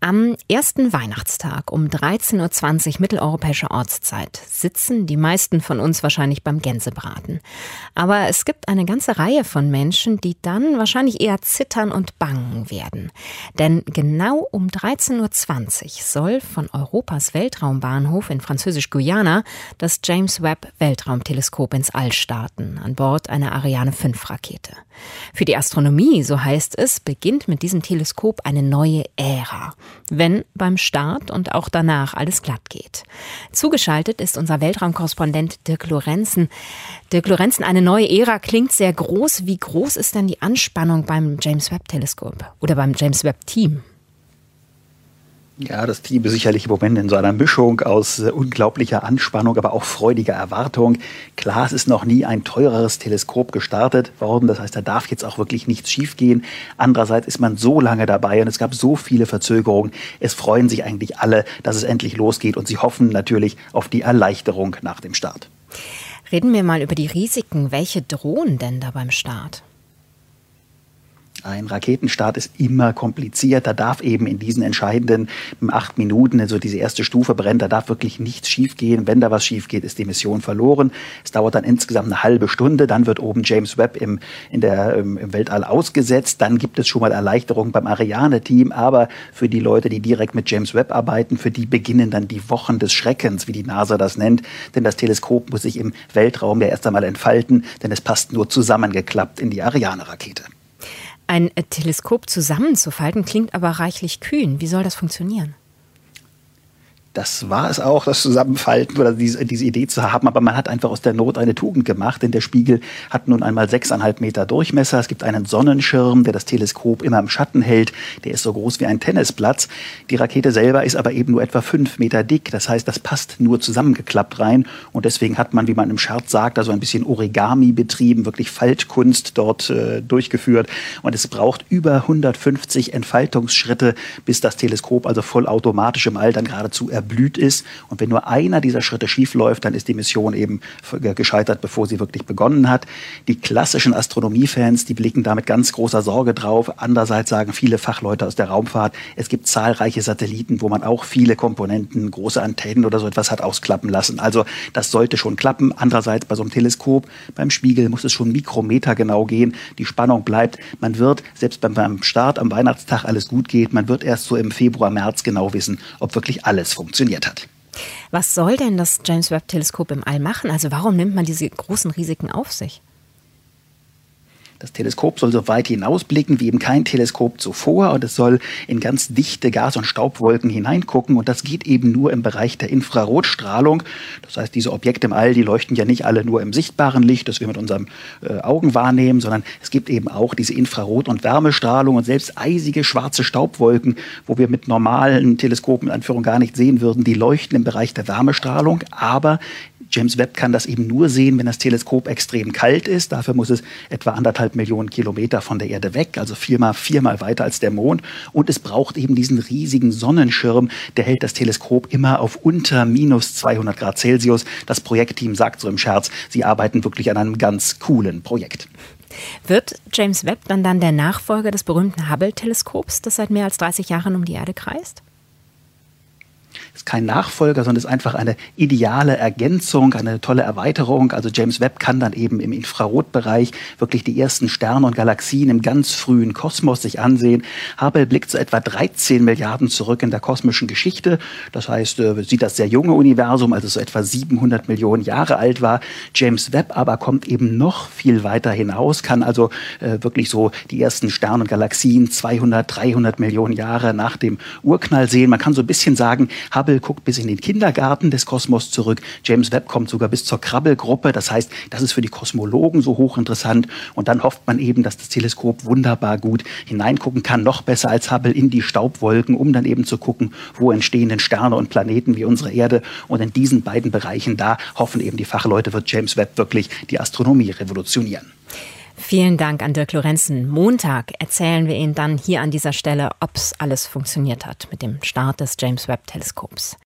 Am ersten Weihnachtstag um 13.20 Uhr mitteleuropäischer Ortszeit sitzen die meisten von uns wahrscheinlich beim Gänsebraten. Aber es gibt eine ganze Reihe von Menschen, die dann wahrscheinlich eher zittern und bangen werden. Denn genau um 13.20 Uhr soll von Europas Weltraumbahnhof in Französisch-Guyana das James Webb Weltraumteleskop ins All starten, an Bord einer Ariane 5 Rakete. Für die Astronomie, so heißt es, beginnt mit diesem Teleskop eine neue Ära wenn beim Start und auch danach alles glatt geht. Zugeschaltet ist unser Weltraumkorrespondent Dirk Lorenzen. Dirk Lorenzen, eine neue Ära klingt sehr groß. Wie groß ist denn die Anspannung beim James Webb Teleskop oder beim James Webb Team? Ja, das Team ist sicherlich im Moment in so einer Mischung aus äh, unglaublicher Anspannung, aber auch freudiger Erwartung. Klar, es ist noch nie ein teureres Teleskop gestartet worden. Das heißt, da darf jetzt auch wirklich nichts schiefgehen. Andererseits ist man so lange dabei und es gab so viele Verzögerungen. Es freuen sich eigentlich alle, dass es endlich losgeht und sie hoffen natürlich auf die Erleichterung nach dem Start. Reden wir mal über die Risiken. Welche drohen denn da beim Start? Ein Raketenstart ist immer kompliziert. Da darf eben in diesen entscheidenden acht Minuten, also diese erste Stufe brennt, da darf wirklich nichts schiefgehen. Wenn da was schief geht, ist die Mission verloren. Es dauert dann insgesamt eine halbe Stunde. Dann wird oben James Webb im, in der, im Weltall ausgesetzt. Dann gibt es schon mal Erleichterungen beim Ariane-Team. Aber für die Leute, die direkt mit James Webb arbeiten, für die beginnen dann die Wochen des Schreckens, wie die NASA das nennt. Denn das Teleskop muss sich im Weltraum ja erst einmal entfalten, denn es passt nur zusammengeklappt in die Ariane-Rakete. Ein Teleskop zusammenzufalten klingt aber reichlich kühn. Wie soll das funktionieren? Das war es auch, das Zusammenfalten oder diese, diese Idee zu haben. Aber man hat einfach aus der Not eine Tugend gemacht, denn der Spiegel hat nun einmal sechseinhalb Meter Durchmesser. Es gibt einen Sonnenschirm, der das Teleskop immer im Schatten hält. Der ist so groß wie ein Tennisplatz. Die Rakete selber ist aber eben nur etwa fünf Meter dick. Das heißt, das passt nur zusammengeklappt rein. Und deswegen hat man, wie man im Scherz sagt, also ein bisschen Origami betrieben, wirklich Faltkunst dort äh, durchgeführt. Und es braucht über 150 Entfaltungsschritte, bis das Teleskop also vollautomatisch im All dann geradezu erblickt erblüht ist. Und wenn nur einer dieser Schritte schief läuft, dann ist die Mission eben gescheitert, bevor sie wirklich begonnen hat. Die klassischen Astronomiefans, die blicken da mit ganz großer Sorge drauf. Andererseits sagen viele Fachleute aus der Raumfahrt, es gibt zahlreiche Satelliten, wo man auch viele Komponenten, große Antennen oder so etwas hat ausklappen lassen. Also das sollte schon klappen. Andererseits bei so einem Teleskop, beim Spiegel muss es schon Mikrometer genau gehen. Die Spannung bleibt. Man wird, selbst beim Start am Weihnachtstag alles gut geht, man wird erst so im Februar, März genau wissen, ob wirklich alles funktioniert funktioniert hat. Was soll denn das James Webb Teleskop im All machen? Also warum nimmt man diese großen Risiken auf sich? Das Teleskop soll so weit hinausblicken wie eben kein Teleskop zuvor. Und es soll in ganz dichte Gas- und Staubwolken hineingucken. Und das geht eben nur im Bereich der Infrarotstrahlung. Das heißt, diese Objekte im All, die leuchten ja nicht alle nur im sichtbaren Licht, das wir mit unseren äh, Augen wahrnehmen, sondern es gibt eben auch diese Infrarot- und Wärmestrahlung und selbst eisige schwarze Staubwolken, wo wir mit normalen Teleskopen in Anführung gar nicht sehen würden, die leuchten im Bereich der Wärmestrahlung, aber James Webb kann das eben nur sehen, wenn das Teleskop extrem kalt ist. Dafür muss es etwa anderthalb Millionen Kilometer von der Erde weg, also viermal, viermal weiter als der Mond. Und es braucht eben diesen riesigen Sonnenschirm, der hält das Teleskop immer auf unter minus 200 Grad Celsius. Das Projektteam sagt so im Scherz, sie arbeiten wirklich an einem ganz coolen Projekt. Wird James Webb dann dann der Nachfolger des berühmten Hubble-Teleskops, das seit mehr als 30 Jahren um die Erde kreist? Ist kein Nachfolger, sondern ist einfach eine ideale Ergänzung, eine tolle Erweiterung. Also James Webb kann dann eben im Infrarotbereich wirklich die ersten Sterne und Galaxien im ganz frühen Kosmos sich ansehen. Hubble blickt so etwa 13 Milliarden zurück in der kosmischen Geschichte. Das heißt, äh, sieht das sehr junge Universum, also so etwa 700 Millionen Jahre alt war. James Webb aber kommt eben noch viel weiter hinaus, kann also äh, wirklich so die ersten Sterne und Galaxien 200, 300 Millionen Jahre nach dem Urknall sehen. Man kann so ein bisschen sagen, Hubble Hubble guckt bis in den Kindergarten des Kosmos zurück. James Webb kommt sogar bis zur Krabbelgruppe. Das heißt, das ist für die Kosmologen so hochinteressant. Und dann hofft man eben, dass das Teleskop wunderbar gut hineingucken kann, noch besser als Hubble in die Staubwolken, um dann eben zu gucken, wo entstehen denn Sterne und Planeten wie unsere Erde. Und in diesen beiden Bereichen, da hoffen eben die Fachleute, wird James Webb wirklich die Astronomie revolutionieren. Vielen Dank an Dirk Lorenzen. Montag erzählen wir Ihnen dann hier an dieser Stelle, ob es alles funktioniert hat mit dem Start des James Webb Teleskops.